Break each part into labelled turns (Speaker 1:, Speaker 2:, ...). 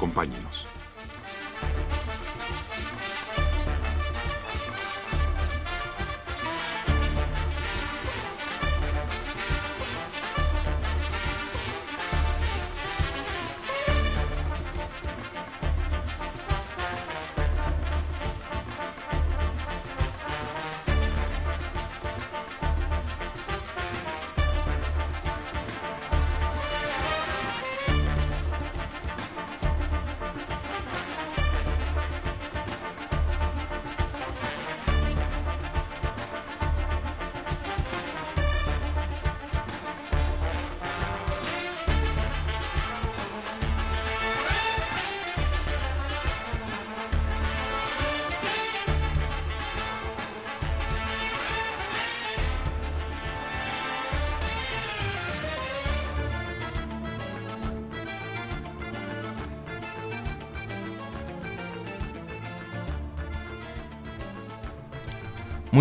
Speaker 1: Acompáñenos.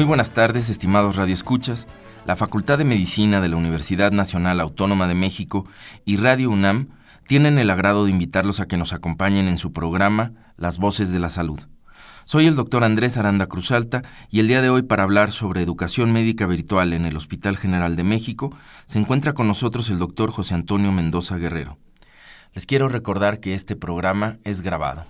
Speaker 2: Buenas tardes, estimados radioescuchas. La Facultad de Medicina de la Universidad Nacional Autónoma de México y Radio UNAM tienen el agrado de invitarlos a que nos acompañen en su programa Las Voces de la Salud. Soy el doctor Andrés Aranda Cruzalta y el día de hoy para hablar sobre educación médica virtual en el Hospital General de México se encuentra con nosotros el doctor José Antonio Mendoza Guerrero. Les quiero recordar que este programa es grabado.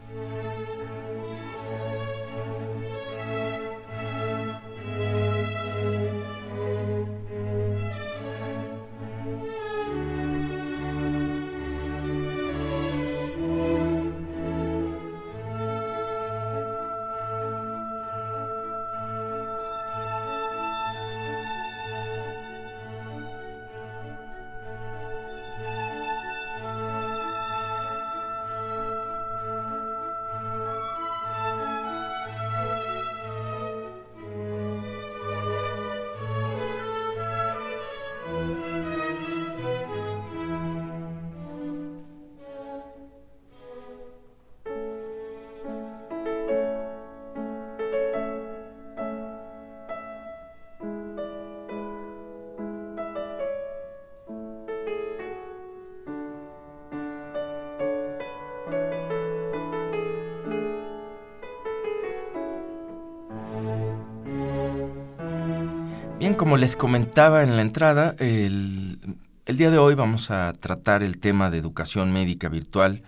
Speaker 2: Les comentaba en la entrada, el, día de hoy vamos a tratar el tema de educación médica virtual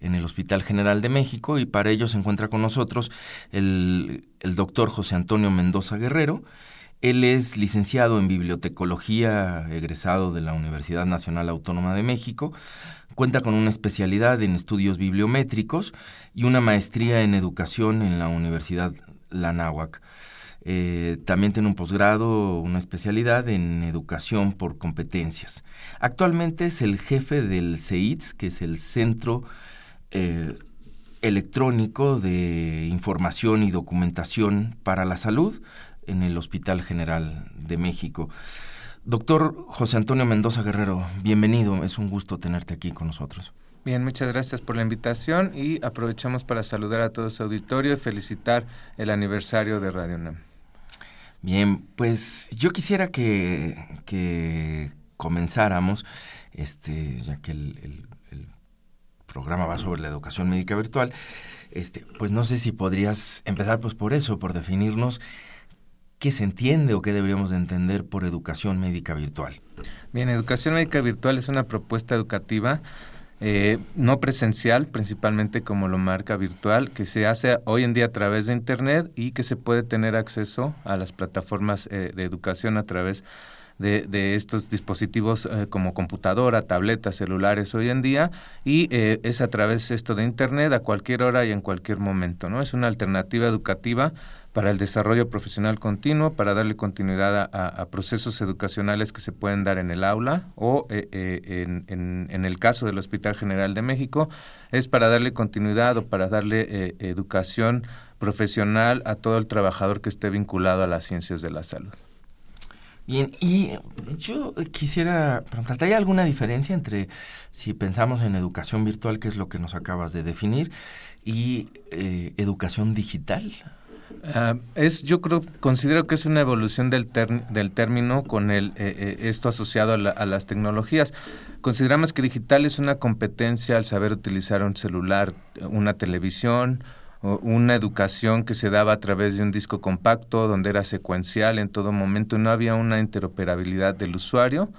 Speaker 2: en el Hospital General de México y para ello se encuentra con nosotros el, el doctor José Antonio Mendoza Guerrero. Él es licenciado en bibliotecología, egresado de la Universidad Nacional Autónoma de México. Cuenta con una especialidad en estudios bibliométricos y una maestría en educación en la Universidad Lanáhuac. Eh, también tiene un posgrado, una especialidad en educación por competencias. Actualmente es el jefe del CEITS, que es el Centro eh, Electrónico de Información y Documentación para la Salud en el Hospital General de México. Doctor José Antonio Mendoza Guerrero, bienvenido, es un gusto tenerte aquí con nosotros.
Speaker 3: Bien, muchas gracias por la invitación y aprovechamos para saludar a todo su auditorio y felicitar el aniversario de Radio NAM.
Speaker 2: Bien, pues yo quisiera que, que comenzáramos, este, ya que el, el, programa va sobre la educación médica virtual, este, pues no sé si podrías empezar pues por eso, por definirnos qué se entiende o qué deberíamos de entender por educación médica virtual.
Speaker 3: Bien, educación médica virtual es una propuesta educativa eh, no presencial, principalmente como lo marca virtual, que se hace hoy en día a través de Internet y que se puede tener acceso a las plataformas eh, de educación a través de, estos dispositivos eh, como computadora, tabletas, celulares hoy en día y eh, es a través esto de Internet a cualquier hora y en cualquier momento. ¿no? Es una alternativa educativa para el desarrollo profesional continuo, para darle continuidad a, procesos educacionales que se pueden dar en el aula o eh, en, en, el caso del Hospital General de México, es para darle continuidad o para darle educación profesional a todo el trabajador que esté vinculado a las ciencias de la salud.
Speaker 2: Bien, y yo quisiera preguntarte, ¿hay alguna diferencia entre si pensamos en educación virtual, que es lo que nos acabas de definir, y eh, educación digital?
Speaker 3: Ah, es, yo creo, considero que es una evolución del, del término con el, eh, eh, esto asociado a, a, las tecnologías. Consideramos que digital es una competencia al saber utilizar un celular, una televisión, una educación que se daba a través de un disco compacto donde era secuencial en todo momento, no había una interoperabilidad del usuario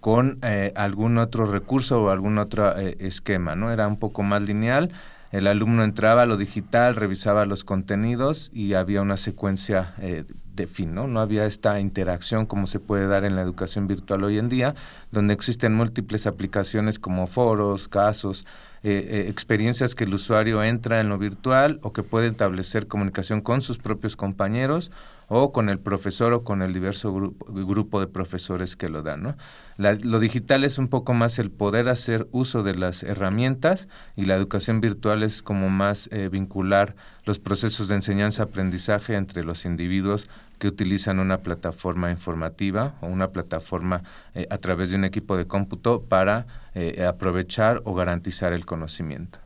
Speaker 3: con eh, algún otro recurso o algún otro eh, esquema, ¿no? Era un poco más lineal, el alumno entraba a lo digital, revisaba los contenidos y había una secuencia eh, de fin, ¿no? No había esta interacción como se puede dar en la educación virtual hoy en día, donde existen múltiples aplicaciones como foros, casos, eh, eh, experiencias que el usuario entra en lo virtual o que puede establecer comunicación con sus propios compañeros o con el profesor o con el diverso grupo, de profesores que lo dan. ¿no? lo digital es un poco más el poder hacer uso de las herramientas y la educación virtual es como más eh, vincular los procesos de enseñanza-aprendizaje entre los individuos que utilizan una plataforma informativa o una plataforma eh, a través de un equipo de cómputo para eh, aprovechar o garantizar el conocimiento.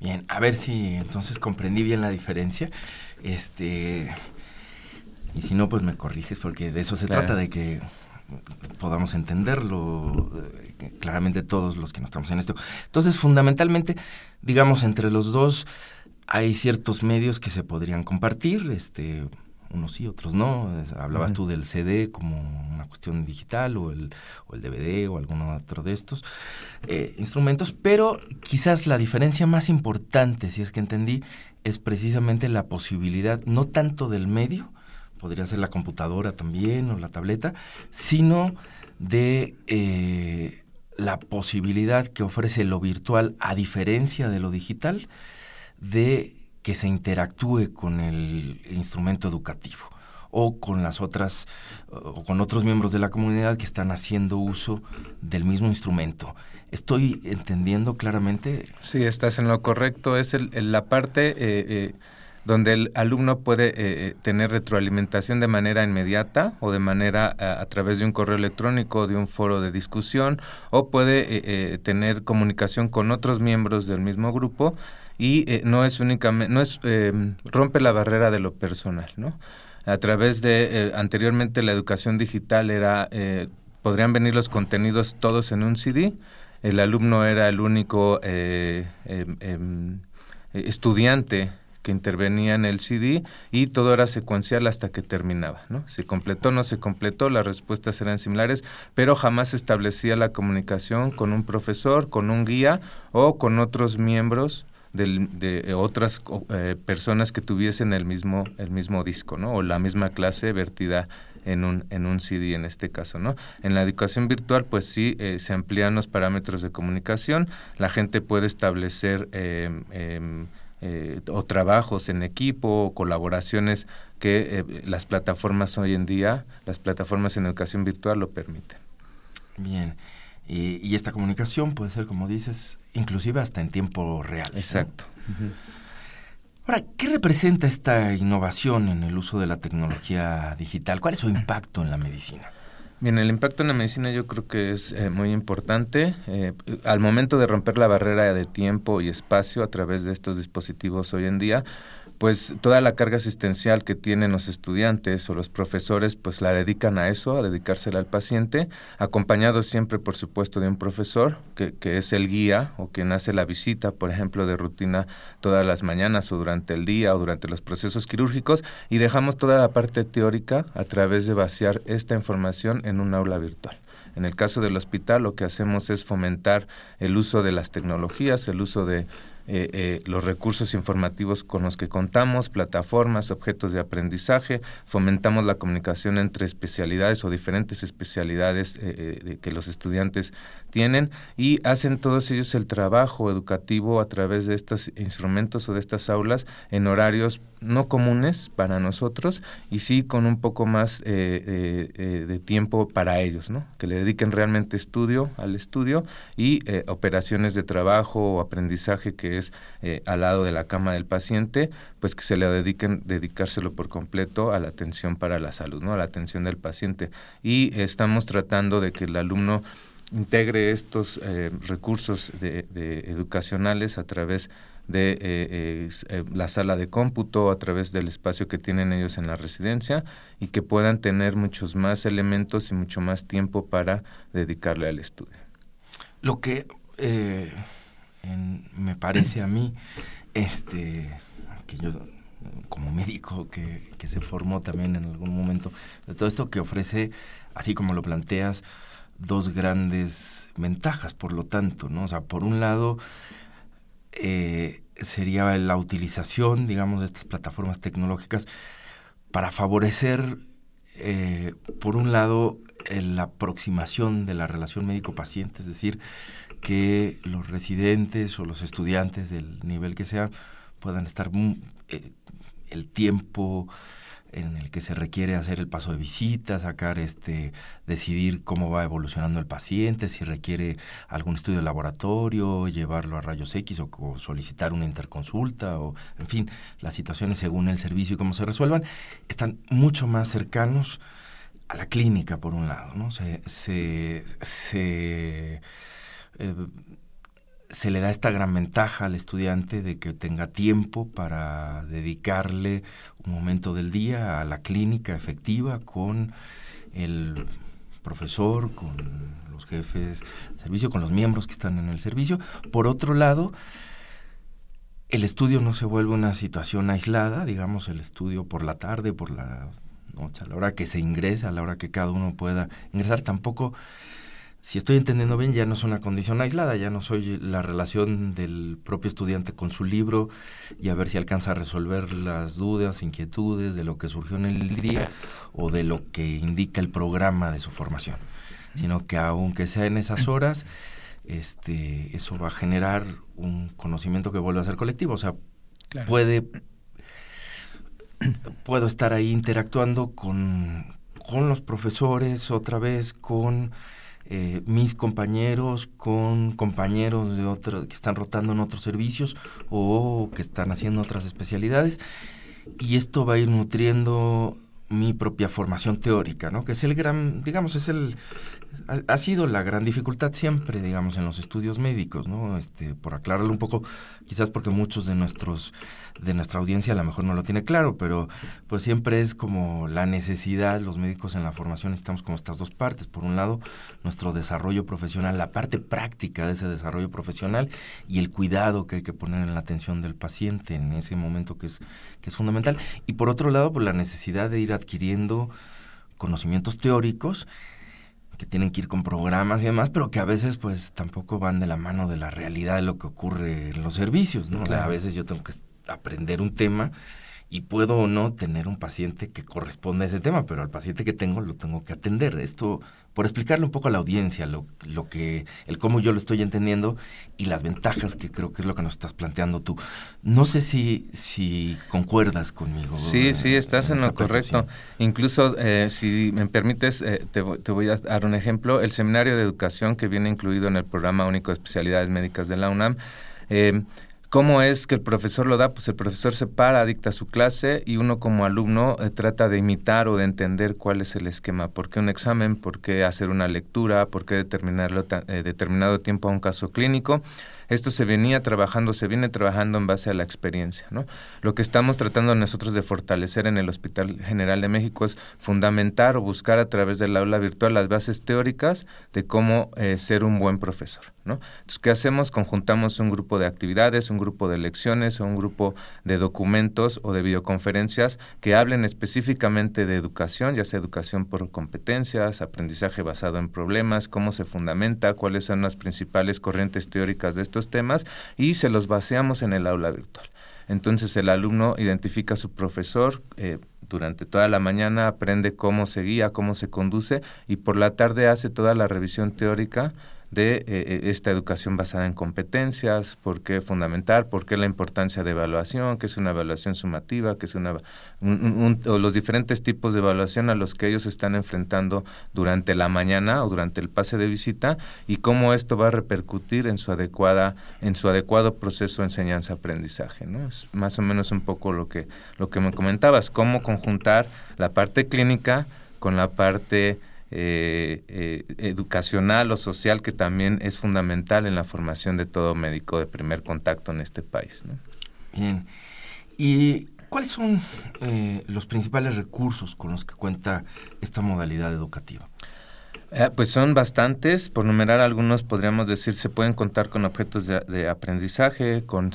Speaker 2: Bien, a ver si entonces comprendí bien la diferencia. Este, y si no, pues me corriges, porque de eso se trata, de que podamos entenderlo eh, claramente todos los que no estamos en esto. Entonces, fundamentalmente, digamos, entre los dos hay ciertos medios que se podrían compartir, este, unos sí, otros no. Hablabas tú del CD como una cuestión digital o el, o el DVD o algún otro de estos eh, instrumentos, pero quizás la diferencia más importante, si es que entendí, es precisamente la posibilidad, no tanto del medio, podría ser la computadora también o la tableta, sino de eh, la posibilidad que ofrece lo virtual, a diferencia de lo digital, de que se interactúe con el instrumento educativo o con las otras o con otros miembros de la comunidad que están haciendo uso del mismo instrumento. ¿Estoy entendiendo claramente?
Speaker 3: Sí, estás en lo correcto. Es el, la parte eh, eh, donde el alumno puede eh, tener retroalimentación de manera inmediata o de manera a, través de un correo electrónico de un foro de discusión o puede tener comunicación con otros miembros del mismo grupo y eh, no es únicamente, no es, eh, rompe la barrera de lo personal, ¿no? A través de, eh, anteriormente la educación digital era, podrían venir los contenidos todos en un CD, el alumno era el único em, em, estudiante que intervenía en el CD y todo era secuencial hasta que terminaba. ¿no? Se completó, no se completó, las respuestas eran similares, pero jamás establecía la comunicación con un profesor, con un guía o con otros miembros de otras eh, personas que tuviesen el mismo, el mismo disco, ¿no? O la misma clase vertida en un, en un CD en este caso, ¿no? En la educación virtual, pues sí, eh, se amplían los parámetros de comunicación, la gente puede establecer em, em, eh, o trabajos en equipo o colaboraciones que las plataformas hoy en día, las plataformas en educación virtual lo permiten.
Speaker 2: Bien. Y, esta comunicación puede ser, como dices, inclusive hasta en tiempo real.
Speaker 3: Exacto.
Speaker 2: Ahora, ¿qué representa esta innovación en el uso de la tecnología digital? ¿Cuál es su impacto en la medicina?
Speaker 3: Bien, el impacto en la medicina yo creo que es eh, muy importante. Eh, al momento de romper la barrera de tiempo y espacio a través de estos dispositivos hoy en día, pues toda la carga asistencial que tienen los estudiantes o los profesores, pues la dedican a eso, a dedicársela al paciente, acompañado siempre, por supuesto, de un profesor, que, que es el guía o quien hace la visita, por ejemplo, de rutina todas las mañanas o durante el día o durante los procesos quirúrgicos, y dejamos toda la parte teórica a través de vaciar esta información en un aula virtual. En el caso del hospital, lo que hacemos es fomentar el uso de las tecnologías, el uso de eh, eh, los recursos informativos con los que contamos, plataformas, objetos de aprendizaje, fomentamos la comunicación entre especialidades o diferentes especialidades eh, que los estudiantes tienen y hacen todos ellos el trabajo educativo a través de estos instrumentos o de estas aulas en horarios no comunes para nosotros y sí con un poco más de tiempo para ellos, ¿no? que le dediquen realmente estudio al estudio y operaciones de trabajo o aprendizaje que es eh, al lado de la cama del paciente, pues que se le dediquen, dedicárselo por completo a la atención para la salud, ¿no? a la atención del paciente. Y estamos tratando de que el alumno integre estos eh, recursos de, educacionales a través de eh, la sala de cómputo, a través del espacio que tienen ellos en la residencia y que puedan tener muchos más elementos y mucho más tiempo para dedicarle al estudio.
Speaker 2: Lo que me parece a mí, este, que yo como médico que, se formó también en algún momento, de todo esto que ofrece, así como lo planteas, dos grandes ventajas, por lo tanto, ¿no? O sea, por un lado, eh, sería la utilización, digamos, de estas plataformas tecnológicas para favorecer, eh, por un lado, la aproximación de la relación médico-paciente, es decir, que los residentes o los estudiantes del nivel que sea puedan estar eh, el tiempo en el que se requiere hacer el paso de visita, sacar este, decidir cómo va evolucionando el paciente, si requiere algún estudio de laboratorio, llevarlo a rayos X o, solicitar una interconsulta, o en fin, las situaciones según el servicio y cómo se resuelvan, están mucho más cercanos a la clínica, por un lado, ¿no? Se, se, eh, se le da esta gran ventaja al estudiante de que tenga tiempo para dedicarle un momento del día a la clínica efectiva con el profesor, con los jefes de servicio, con los miembros que están en el servicio. Por otro lado, el estudio no se vuelve una situación aislada, digamos, el estudio por la tarde, por la noche, a la hora que se ingresa, a la hora que cada uno pueda ingresar, tampoco si estoy entendiendo bien, ya no es una condición aislada, ya no soy la relación del propio estudiante con su libro y a ver si alcanza a resolver las dudas, inquietudes de lo que surgió en el día o de lo que indica el programa de su formación, sino que aunque sea en esas horas, este, eso va a generar un conocimiento que vuelve a ser colectivo, o sea, puede puedo estar ahí interactuando con, con los profesores otra vez, con eh, mis compañeros con compañeros de otros que están rotando en otros servicios o que están haciendo otras especialidades y esto va a ir nutriendo mi propia formación teórica, ¿no? Que es el gran, digamos, es el, ha, sido la gran dificultad siempre, digamos, en los estudios médicos, ¿no? Este, por aclararlo un poco, quizás porque muchos de nuestros, de nuestra audiencia a lo mejor no lo tiene claro, pero pues siempre es como la necesidad, los médicos en la formación estamos como estas dos partes. Por un lado, nuestro desarrollo profesional, la parte práctica de ese desarrollo profesional y el cuidado que hay que poner en la atención del paciente en ese momento que es, que es fundamental. Y por otro lado, pues la necesidad de ir adquiriendo conocimientos teóricos que tienen que ir con programas y demás, pero que a veces pues tampoco van de la mano de la realidad de lo que ocurre en los servicios, ¿no? A veces yo tengo que aprender un tema y puedo o no tener un paciente que corresponda a ese tema, pero al paciente que tengo lo tengo que atender. Esto, por explicarle un poco a la audiencia, lo, lo que, el cómo yo lo estoy entendiendo y las ventajas que creo que es lo que nos estás planteando tú. No sé si, si concuerdas conmigo.
Speaker 3: Sí, sí, estás en, lo correcto. Incluso, eh, si me permites, eh, te, te, voy a dar un ejemplo. El seminario de educación que viene incluido en el programa único de especialidades médicas de la UNAM. Eh, ¿Cómo es que el profesor lo da? Pues el profesor se para, dicta su clase y uno como alumno eh, trata de imitar o de entender cuál es el esquema. ¿Por qué un examen? ¿Por qué hacer una lectura? ¿Por qué determinarlo eh, determinado tiempo a un caso clínico? Esto se venía trabajando, se viene trabajando en base a la experiencia. ¿no? Lo que estamos tratando nosotros de fortalecer en el Hospital General de México es fundamentar o buscar a través del aula virtual las bases teóricas de cómo eh, ser un buen profesor. Entonces, ¿qué hacemos? Conjuntamos un grupo de actividades, un grupo de lecciones o un grupo de documentos o de videoconferencias que hablen específicamente de educación, ya sea educación por competencias, aprendizaje basado en problemas, cómo se fundamenta, cuáles son las principales corrientes teóricas de estos estos temas y se los baseamos en el aula virtual. Entonces el alumno identifica a su profesor, eh, durante toda la mañana aprende cómo se guía, cómo se conduce y por la tarde hace toda la revisión teórica de eh, eh, esta educación basada en competencias, por qué fundamental, por qué la importancia de evaluación, qué es una evaluación sumativa, qué es una o los diferentes tipos de evaluación a los que ellos están enfrentando durante la mañana o durante el pase de visita y cómo esto va a repercutir en su adecuada en su adecuado proceso de enseñanza-aprendizaje, ¿no? Es más o menos un poco lo que lo que me comentabas, cómo conjuntar la parte clínica con la parte eh, eh, educacional o social que también es fundamental en la formación de todo médico de primer contacto en este país.
Speaker 2: Bien. ¿Y cuáles son eh, los principales recursos con los que cuenta esta modalidad educativa?
Speaker 3: Eh, pues son bastantes, por numerar algunos podríamos decir se pueden contar con objetos de, aprendizaje, con,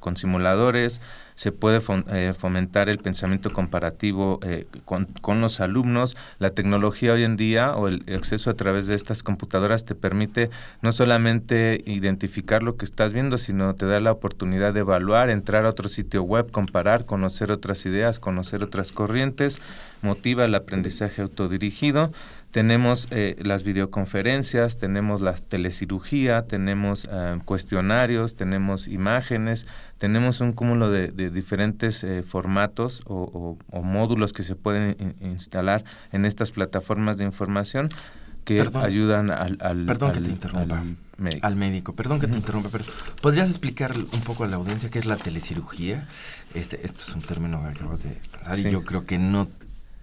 Speaker 3: con simuladores, se puede eh, fomentar el pensamiento comparativo eh, con, con, los alumnos. La tecnología hoy en día o el acceso a través de estas computadoras te permite no solamente identificar lo que estás viendo, sino te da la oportunidad de evaluar, entrar a otro sitio web, comparar, conocer otras ideas, conocer otras corrientes, motiva el aprendizaje autodirigido tenemos eh, las videoconferencias, tenemos la telecirugía, tenemos eh, cuestionarios, tenemos imágenes, tenemos un cúmulo de, diferentes eh, formatos o, módulos que se pueden instalar en estas plataformas de información que ayudan al, al,
Speaker 2: Perdón que te interrumpa. médico. Al médico. Perdón que te interrumpa, pero ¿podrías explicar un poco a la audiencia qué es la telecirugía? Este, este es un término que acabas de lanzar y yo creo que no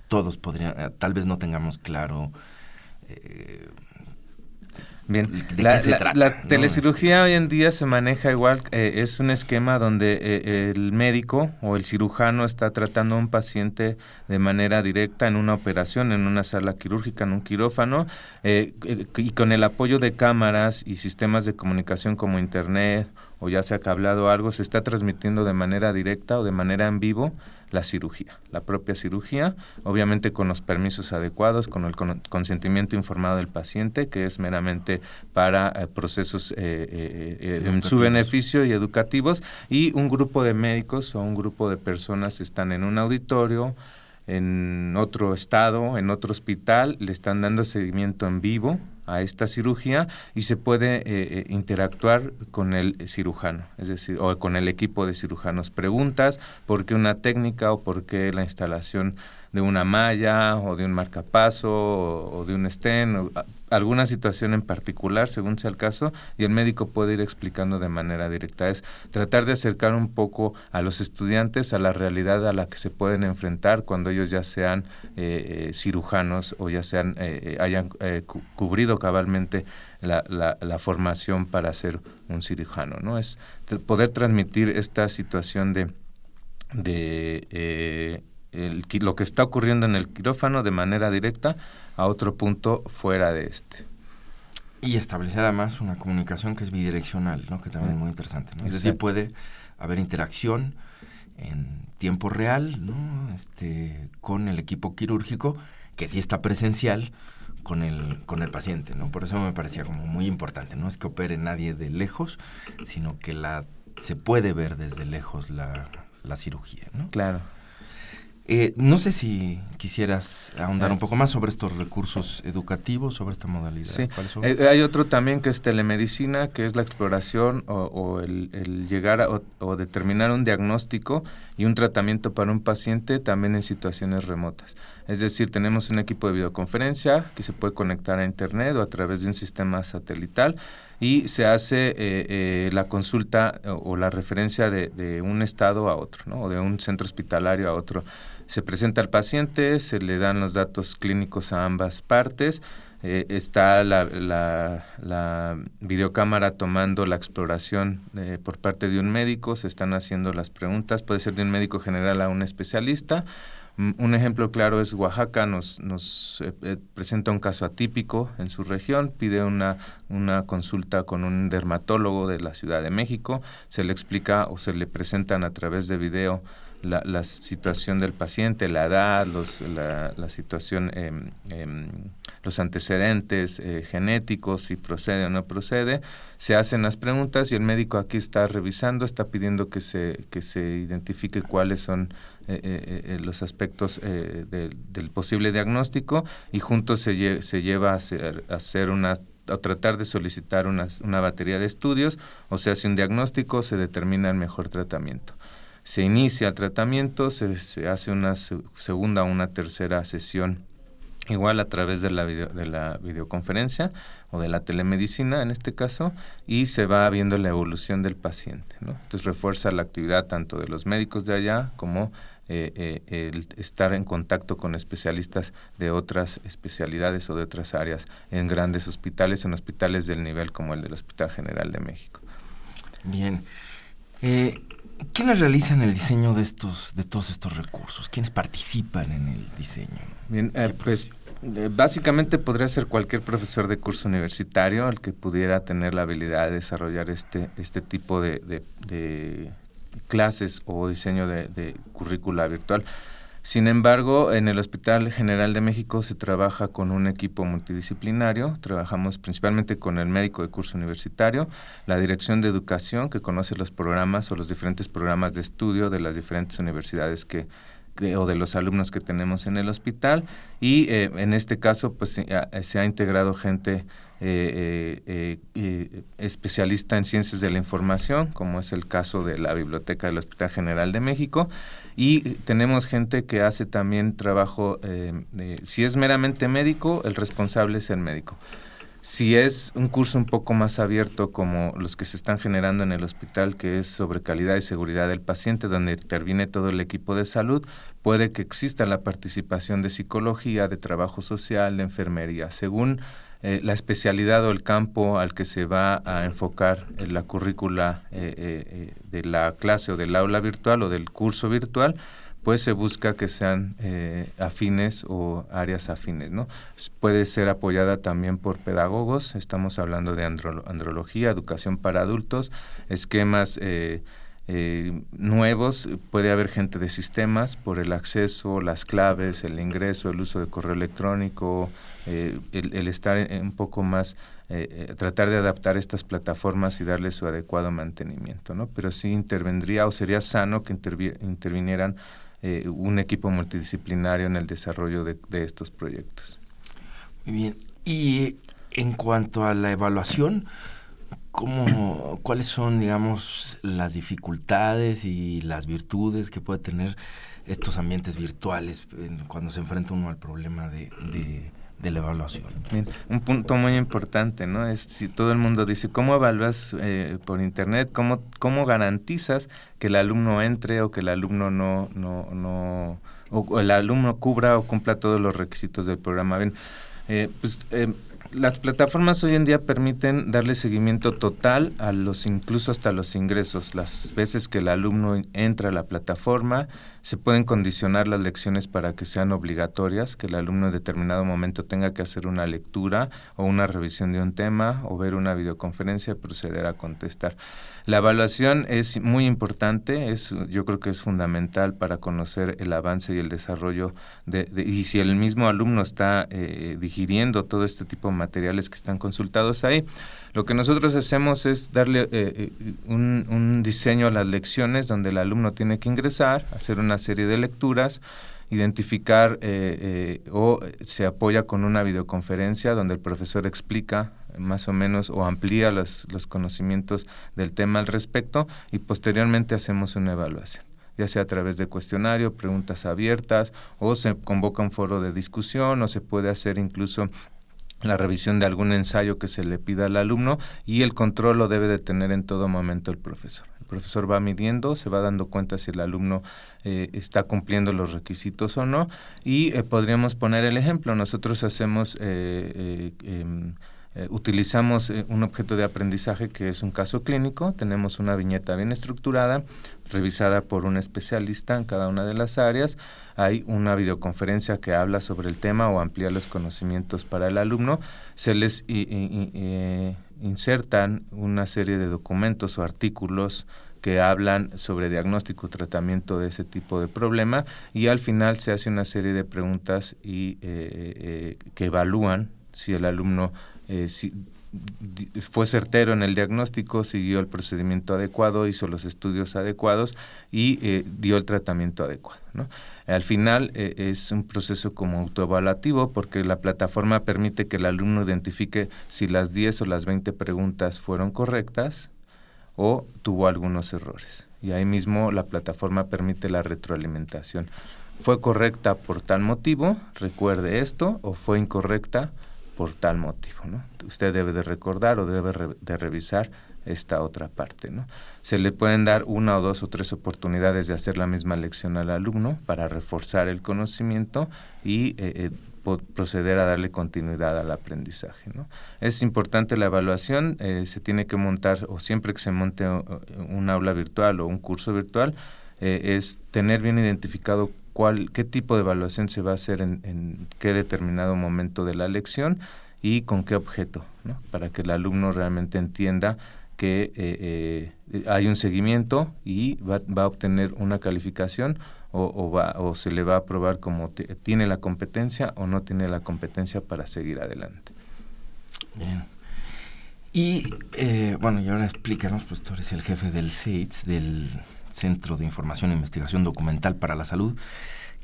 Speaker 2: todos podrían, eh, tal vez no tengamos claro. Eh,
Speaker 3: Bien, la, la, telecirugía hoy en día se maneja igual, eh, es un esquema donde el médico o el cirujano está tratando a un paciente de manera directa en una operación, en una sala quirúrgica, en un quirófano, y con el apoyo de cámaras y sistemas de comunicación como Internet o ya sea hablado algo, se está transmitiendo de manera directa o de manera en vivo la cirugía, la propia cirugía, obviamente con los permisos adecuados, con el consentimiento informado del paciente, que es meramente para eh, procesos eh, eh, en su beneficio y educativos, y un grupo de médicos o un grupo de personas están en un auditorio, en otro estado, en otro hospital, le están dando seguimiento en vivo a esta cirugía y se puede eh, eh, interactuar con el cirujano, es decir, o con el equipo de cirujanos. Preguntas por qué una técnica o por qué la instalación de una malla o de un marcapaso o, de un stent, alguna situación en particular, según sea el caso, y el médico puede ir explicando de manera directa. Es tratar de acercar un poco a los estudiantes a la realidad a la que se pueden enfrentar cuando ellos ya sean eh, cirujanos o ya sean hayan cubrido cabalmente la, la, formación para ser un cirujano, ¿no? Es poder transmitir esta situación de, de eh, lo que está ocurriendo en el quirófano de manera directa a otro punto fuera de este.
Speaker 2: Y establecer además una comunicación que es bidireccional, ¿no? que también es muy interesante. ¿no? Es decir, puede haber interacción en tiempo real ¿no? este, con el equipo quirúrgico, que sí está presencial, con el, con el paciente, ¿no? Por eso me parecía como muy importante, no es que opere nadie de lejos, sino que la se puede ver desde lejos la, cirugía, ¿no?
Speaker 3: Claro.
Speaker 2: Eh, no sé si quisieras ahondar un poco más sobre estos recursos educativos, sobre esta modalidad.
Speaker 3: Sí. Eh, hay otro también que es telemedicina, que es la exploración o, el, llegar a, o, determinar un diagnóstico y un tratamiento para un paciente también en situaciones remotas. Es decir, tenemos un equipo de videoconferencia que se puede conectar a Internet o a través de un sistema satelital y se hace eh, eh, la consulta o, la referencia de, un estado a otro, ¿no? o de un centro hospitalario a otro. Se presenta al paciente, se le dan los datos clínicos a ambas partes, eh, está la, videocámara tomando la exploración por parte de un médico, se están haciendo las preguntas, puede ser de un médico general a un especialista, Mm, un ejemplo claro es Oaxaca, nos, nos eh, eh, presenta un caso atípico en su región, pide una, una consulta con un dermatólogo de la Ciudad de México, se le explica o se le presentan a través de video la, situación del paciente, la edad, los, la, la situación, em, em, los antecedentes eh, genéticos, si procede o no procede, se hacen las preguntas y el médico aquí está revisando, está pidiendo que se, que se identifique cuáles son eh, eh, los aspectos del posible diagnóstico y juntos se, se lleva a hacer, a hacer una a tratar de solicitar una, una batería de estudios o se hace un diagnóstico, se determina el mejor tratamiento se inicia el tratamiento, se, hace una segunda o una tercera sesión igual a través de la, de la videoconferencia o de la telemedicina en este caso y se va viendo la evolución del paciente. Entonces refuerza la actividad tanto de los médicos de allá como eh, eh, el estar en contacto con especialistas de otras especialidades o de otras áreas en grandes hospitales, en hospitales del nivel como el del Hospital General de México.
Speaker 2: Bien. Eh, ¿Quiénes realizan el diseño de estos, de todos estos recursos? ¿Quiénes participan en el diseño?
Speaker 3: Bien, eh, pues eh, básicamente podría ser cualquier profesor de curso universitario el que pudiera tener la habilidad de desarrollar este, este tipo de, clases o diseño de, de currícula virtual. Sin embargo, en el Hospital General de México se trabaja con un equipo multidisciplinario, trabajamos principalmente con el médico de curso universitario, la dirección de educación que conoce los programas o los diferentes programas de estudio de las diferentes universidades que, o de los alumnos que tenemos en el hospital. Y eh, en este caso pues se ha integrado gente eh, eh, eh, especialista en ciencias de la información, como es el caso de la Biblioteca del Hospital General de México, y tenemos gente que hace también trabajo, si es meramente médico, el responsable es el médico. Si es un curso un poco más abierto como los que se están generando en el hospital, que es sobre calidad y seguridad del paciente, donde interviene todo el equipo de salud, puede que exista la participación de psicología, de trabajo social, de enfermería, según eh, la especialidad o el campo al que se va a enfocar en la currícula eh, eh, de la clase o del aula virtual o del curso virtual, pues se busca que sean afines o áreas afines, ¿no? Puede ser apoyada también por pedagogos, estamos hablando de andrología, educación para adultos, esquemas eh, nuevos, puede haber gente de sistemas por el acceso, las claves, el ingreso, el uso de correo electrónico, eh, el, estar un poco más, eh, tratar de adaptar estas plataformas y darle su adecuado mantenimiento, ¿no? Pero sí intervendría o sería sano que intervinieran un equipo multidisciplinario en el desarrollo de, de estos proyectos.
Speaker 2: Muy bien. Y en cuanto a la evaluación, ¿Cómo, ¿Cuáles son, digamos, las dificultades y las virtudes que puede tener estos ambientes virtuales cuando se enfrenta uno al problema de, la evaluación?
Speaker 3: un punto muy importante, ¿no? Es si todo el mundo dice, ¿cómo evalúas eh, por Internet? ¿Cómo, ¿Cómo garantizas que el alumno entre o que el alumno no, no, no o, el alumno cubra o cumpla todos los requisitos del programa? Bien, eh, pues eh, las plataformas hoy en día permiten darle seguimiento total a los incluso hasta los ingresos. Las veces que el alumno entra a la plataforma, se pueden condicionar las lecciones para que sean obligatorias, que el alumno en determinado momento tenga que hacer una lectura o una revisión de un tema o ver una videoconferencia y proceder a contestar. La evaluación es muy importante, es, yo creo que es fundamental para conocer el avance y el desarrollo de, y si el mismo alumno está eh, digiriendo todo este tipo de materiales que están consultados ahí. Lo que nosotros hacemos es darle eh, eh, un, un diseño a las lecciones donde el alumno tiene que ingresar, hacer una serie de lecturas, identificar o se apoya con una videoconferencia donde el profesor explica más o menos o amplía los, los conocimientos del tema al respecto y posteriormente hacemos una evaluación ya sea a través de cuestionario, preguntas abiertas, o se convoca un foro de discusión, o se puede hacer incluso la revisión de algún ensayo que se le pida al alumno y el control lo debe de tener en todo momento el profesor. El profesor va midiendo, se va dando cuenta si el alumno eh, está cumpliendo los requisitos o no y eh, podríamos poner el ejemplo. Nosotros hacemos... Eh, em, eh, utilizamos eh, un objeto de aprendizaje que es un caso clínico, tenemos una viñeta bien estructurada, revisada por un especialista en cada una de las áreas, hay una videoconferencia que habla sobre el tema o amplía los conocimientos para el alumno, se les eh, insertan una serie de documentos o artículos que hablan sobre diagnóstico tratamiento de ese tipo de problema y al final se hace una serie de preguntas y que evalúan si el alumno si, fue certero en el diagnóstico, siguió el procedimiento adecuado, hizo los estudios adecuados y eh, dio el tratamiento adecuado. Al final eh, es un proceso como autoevaluativo porque la plataforma permite que el alumno identifique si las 10 o las 20 preguntas fueron correctas o tuvo algunos errores. Y ahí mismo la plataforma permite la retroalimentación. ¿Fue correcta por tal motivo? Recuerde esto o fue incorrecta por tal motivo. ¿no? Usted debe de recordar o debe de revisar esta otra parte. ¿no? Se le pueden dar una o dos o tres oportunidades de hacer la misma lección al alumno para reforzar el conocimiento y eh, eh, proceder a darle continuidad al aprendizaje. ¿no? Es importante la evaluación, eh, se tiene que montar, o siempre que se monte un aula virtual o un curso virtual, es tener bien identificado qué tipo de evaluación se va a hacer en, qué determinado momento de la lección y con qué objeto, para que el alumno realmente entienda que eh, eh, hay un seguimiento y va, a obtener una calificación o, va, o se le va a aprobar como tiene la competencia o no tiene la competencia para seguir adelante.
Speaker 2: Bien. Y eh, bueno, y ahora explícanos, pues tú eres el jefe del CEITS, del Centro de Información e Investigación Documental para la Salud.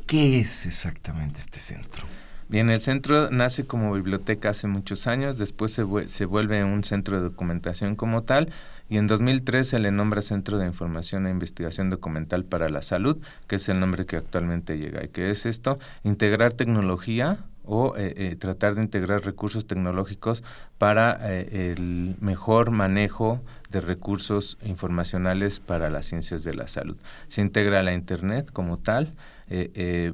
Speaker 2: ¿Qué es exactamente este centro?
Speaker 3: Bien, el centro nace como biblioteca hace muchos años, después se, se, vuelve un centro de documentación como tal y en 2003 se le nombra Centro de Información e Investigación Documental para la Salud, que es el nombre que actualmente llega. ¿Y qué es esto? Integrar tecnología o eh, eh, tratar de integrar recursos tecnológicos para eh, el mejor manejo de recursos informacionales para las ciencias de la salud. Se integra la Internet como tal, eh,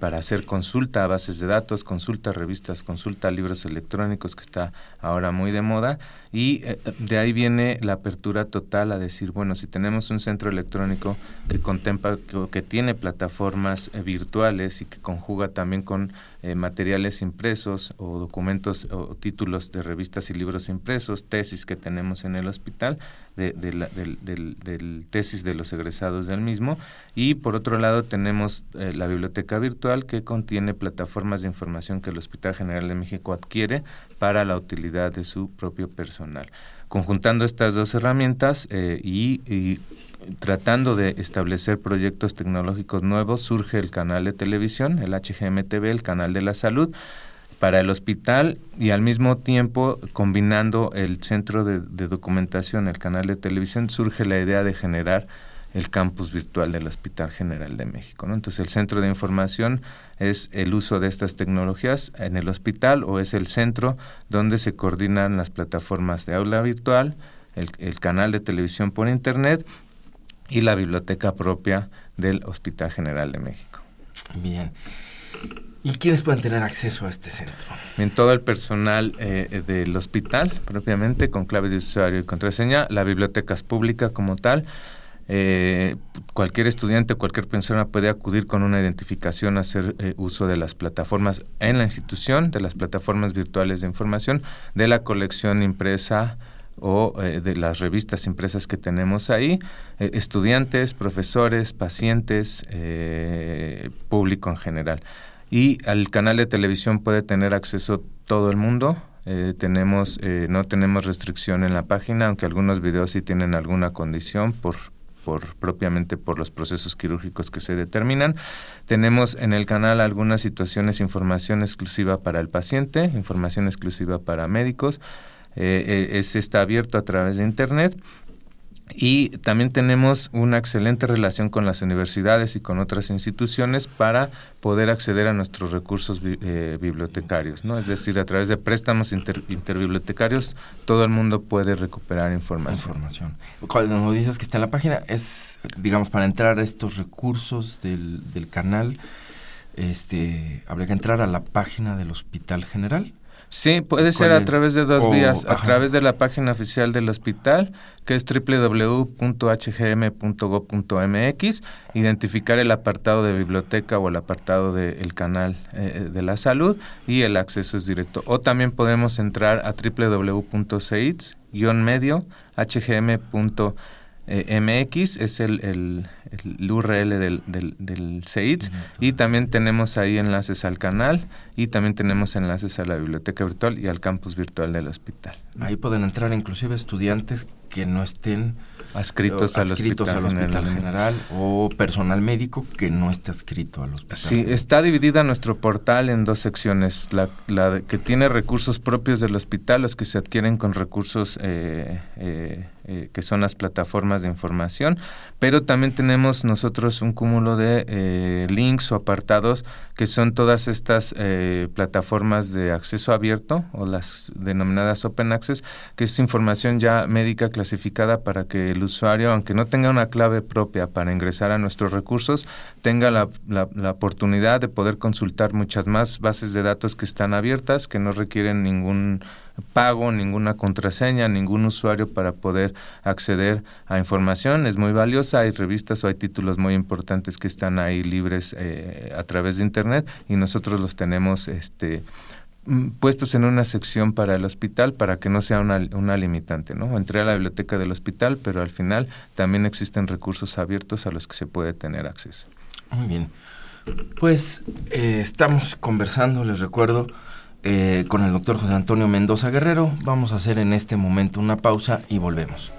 Speaker 3: para hacer consulta a bases de datos, consulta a revistas, consulta a libros electrónicos, que está ahora muy de moda, y de ahí viene la apertura total a decir, bueno, si tenemos un centro electrónico que contempla, que tiene plataformas virtuales y que conjuga también con materiales impresos o documentos o títulos de revistas y libros impresos, tesis que tenemos en el hospital, de, del, tesis de los egresados del mismo. Y por otro lado tenemos eh, la biblioteca virtual que contiene plataformas de información que el Hospital General de México adquiere para la utilidad de su propio personal. Conjuntando estas dos herramientas eh, y tratando de establecer proyectos tecnológicos nuevos, surge el canal de televisión, el HGMTV, el canal de la salud, para el hospital y al mismo tiempo combinando el centro de, documentación, el canal de televisión, surge la idea de generar el campus virtual del Hospital General de México. ¿no? Entonces el centro de información es el uso de estas tecnologías en el hospital o es el centro donde se coordinan las plataformas de aula virtual, el, el canal de televisión por internet y la biblioteca propia del Hospital General de México.
Speaker 2: Bien. ¿Y quiénes pueden tener acceso a este centro?
Speaker 3: En todo el personal eh, del hospital, propiamente, con clave de usuario y contraseña. La biblioteca es pública como tal. Eh, cualquier estudiante, cualquier persona puede acudir con una identificación a hacer eh, uso de las plataformas en la institución, de las plataformas virtuales de información, de la colección impresa o de las revistas impresas que tenemos ahí, estudiantes, profesores, pacientes, público en general. Y al canal de televisión puede tener acceso todo el mundo. Eh, tenemos, eh, no tenemos restricción en la página, aunque algunos videos sí tienen alguna condición por, por propiamente por los procesos quirúrgicos que se determinan. Tenemos en el canal algunas situaciones, información exclusiva para el paciente, información exclusiva para médicos. Eh, es, está abierto a través de Internet y también tenemos una excelente relación con las universidades y con otras instituciones para poder acceder a nuestros recursos eh, bibliotecarios, ¿no? Es decir, a través de préstamos interbibliotecarios todo el mundo puede recuperar información.
Speaker 2: Información. Cuando dices que está en la página, es, digamos, para entrar a estos recursos del, del canal, este, habría que entrar a la página del Hospital General.
Speaker 3: Sí, puede ser a través de dos vías, a través de la página oficial del hospital, que es www.hgm.gov.mx, identificar el apartado de biblioteca o el apartado del canal eh, de la salud y el acceso es directo. O también podemos entrar a www.seits-medio hgm.gov.mx eh, MX es el, el, URL del, del, del CEITS y también tenemos ahí enlaces al canal y también tenemos enlaces a la biblioteca virtual y al campus virtual del hospital.
Speaker 2: Ahí pueden entrar inclusive estudiantes que no estén
Speaker 3: adscritos, al,
Speaker 2: hospital, general. o personal médico que no esté adscrito al hospital.
Speaker 3: Sí, está dividida nuestro portal en dos secciones, la, la que tiene recursos propios del hospital, los que se adquieren con recursos eh, eh, eh, que son las plataformas de información, pero también tenemos nosotros un cúmulo de links o apartados que son todas estas plataformas de acceso abierto o las denominadas Open Access, que es información ya médica clasificada para que el usuario, aunque no tenga una clave propia para ingresar a nuestros recursos, tenga la, la, oportunidad de poder consultar muchas más bases de datos que están abiertas, que no requieren ningún pago, ninguna contraseña, ningún usuario para poder acceder a información. Es muy valiosa, hay revistas o hay títulos muy importantes que están ahí libres eh, a través de Internet y nosotros los tenemos este, Mm, puestos en una sección para el hospital para que no sea una, una, limitante, ¿no? Entré a la biblioteca del hospital, pero al final también existen recursos abiertos a los que se puede tener acceso.
Speaker 2: Muy bien. Pues eh, estamos conversando, les recuerdo, eh, con el doctor José Antonio Mendoza Guerrero. Vamos a hacer en este momento una pausa y volvemos.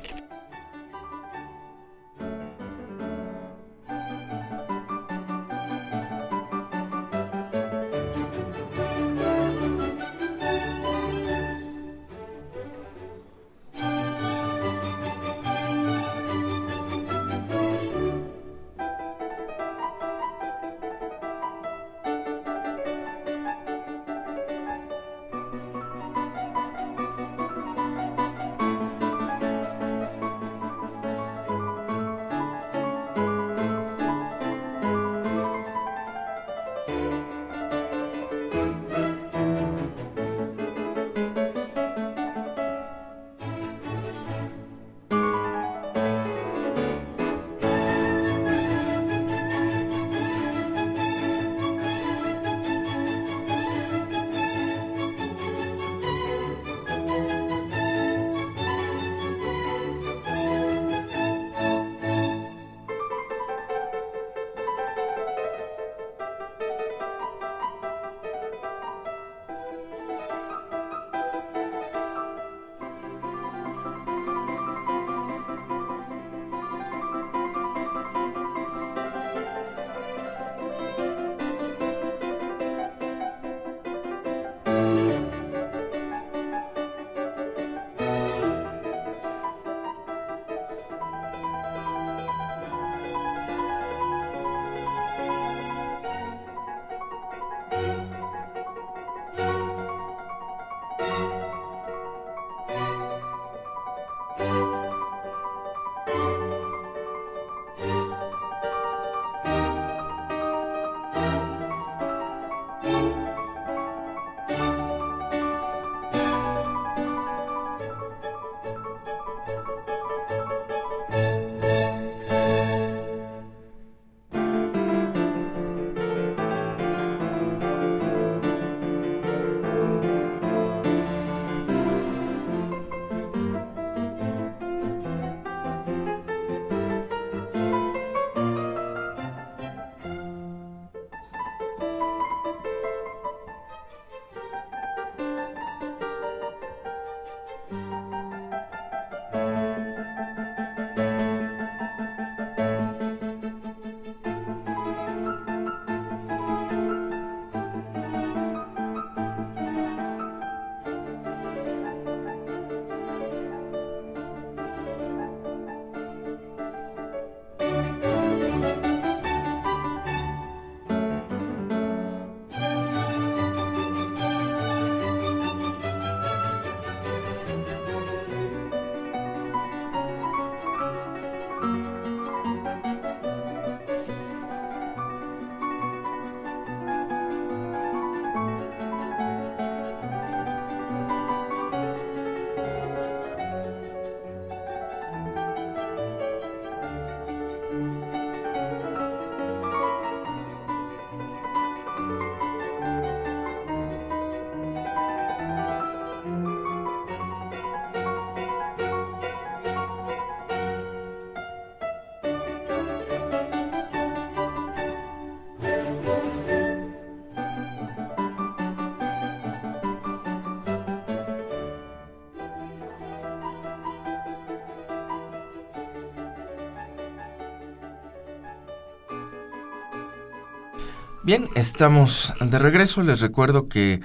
Speaker 2: Bien, estamos de regreso. Les recuerdo que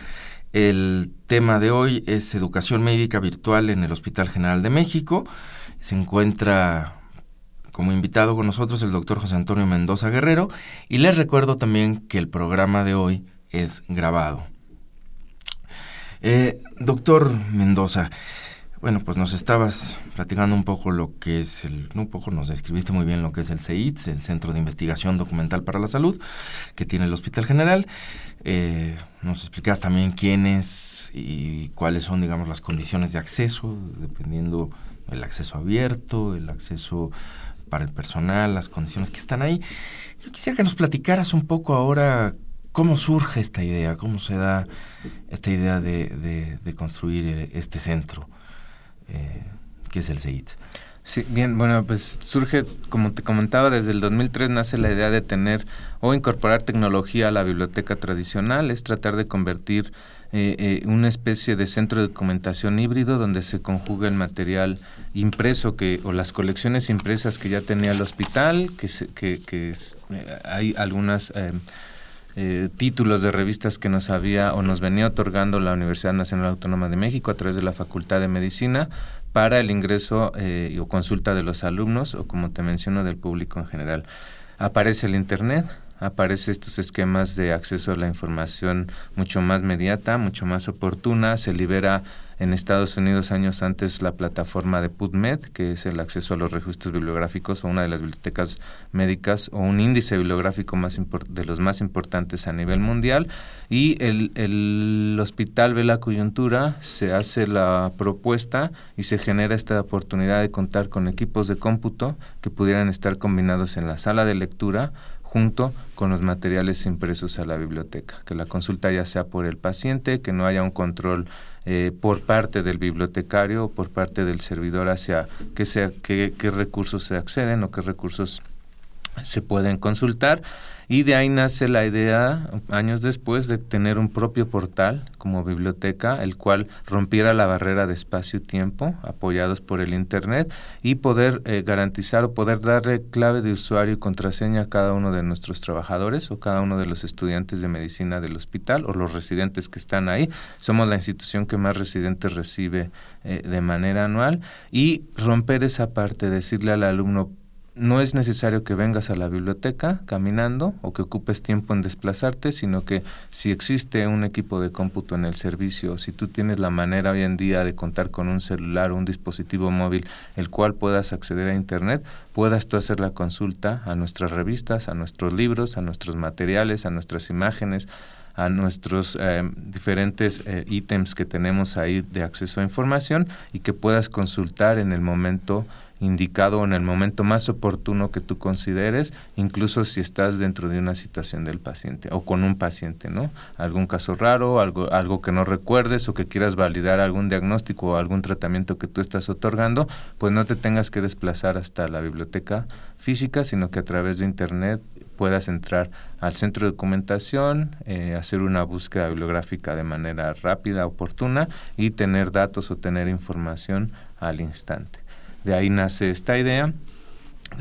Speaker 2: el tema de hoy es educación médica virtual en el Hospital General de México. Se encuentra como invitado con nosotros el doctor José Antonio Mendoza Guerrero y les recuerdo también que el programa de hoy es grabado. Eh, doctor Mendoza, bueno, pues nos estabas platicando un poco lo que es el, un poco nos describiste muy bien lo que es el CEITS, el Centro de Investigación Documental para la Salud, que tiene el Hospital General. Eh, nos explicas también quiénes y cuáles son, digamos, las condiciones de acceso, dependiendo el acceso abierto, el acceso para el personal, las condiciones que están ahí. Yo quisiera que nos platicaras un poco ahora cómo surge esta idea, cómo se da esta idea de, construir eh, este centro. Eh, es el CEITS.
Speaker 3: Sí, bien, bueno, pues surge, como te comentaba, desde el 2003 nace la idea de tener o incorporar tecnología a la biblioteca tradicional, es tratar de convertir eh, eh, una especie de centro de documentación híbrido donde se conjuga el material impreso que o las colecciones impresas que ya tenía el hospital, que, que, que hay algunas eh, títulos de revistas que nos había o nos venía otorgando la Universidad Nacional Autónoma de México a través de la Facultad de Medicina para el ingreso eh, o consulta de los alumnos o como te menciono del público en general. Aparece el Internet, aparece estos esquemas de acceso a la información mucho más mediata, mucho más oportuna, se libera en Estados Unidos años antes la plataforma de PubMed, que es el acceso a los registros bibliográficos o una de las bibliotecas médicas o un índice bibliográfico más de los más importantes a nivel mundial. Y el, el hospital ve la coyuntura, se hace la propuesta y se genera esta oportunidad de contar con equipos de cómputo que pudieran estar combinados en la sala de lectura junto con los materiales impresos a la biblioteca, que la consulta ya sea por el paciente, que no haya un control eh, por parte del bibliotecario o por parte del servidor hacia sea, qué recursos se acceden o qué recursos se pueden consultar y de ahí nace la idea, años después, de tener un propio portal como biblioteca, el cual rompiera la barrera de espacio-tiempo, apoyados por el Internet, y poder eh, garantizar o poder darle clave de usuario y contraseña a cada uno de nuestros trabajadores o cada uno de los estudiantes de medicina del hospital o los residentes que están ahí. Somos la institución que más residentes recibe eh, de manera anual y romper esa parte, decirle al alumno, no es necesario que vengas a la biblioteca caminando o que ocupes tiempo en desplazarte, sino que si existe un equipo de cómputo en el servicio, si tú tienes la manera hoy en día de contar con un celular o un dispositivo móvil el cual puedas acceder a Internet, puedas tú hacer la consulta a nuestras revistas, a nuestros libros, a nuestros materiales, a nuestras imágenes, a nuestros eh, diferentes eh, ítems que tenemos ahí de acceso a información y que puedas consultar en el momento indicado en el momento más oportuno que tú consideres, incluso si estás dentro de una situación del paciente o con un paciente, ¿no? Algún caso raro, algo, algo que no recuerdes o que quieras validar algún diagnóstico o algún tratamiento que tú estás otorgando, pues no te tengas que desplazar hasta la biblioteca física, sino que a través de Internet puedas entrar al centro de documentación, eh, hacer una búsqueda bibliográfica de manera rápida, oportuna y tener datos o tener información al instante. De ahí nace esta idea,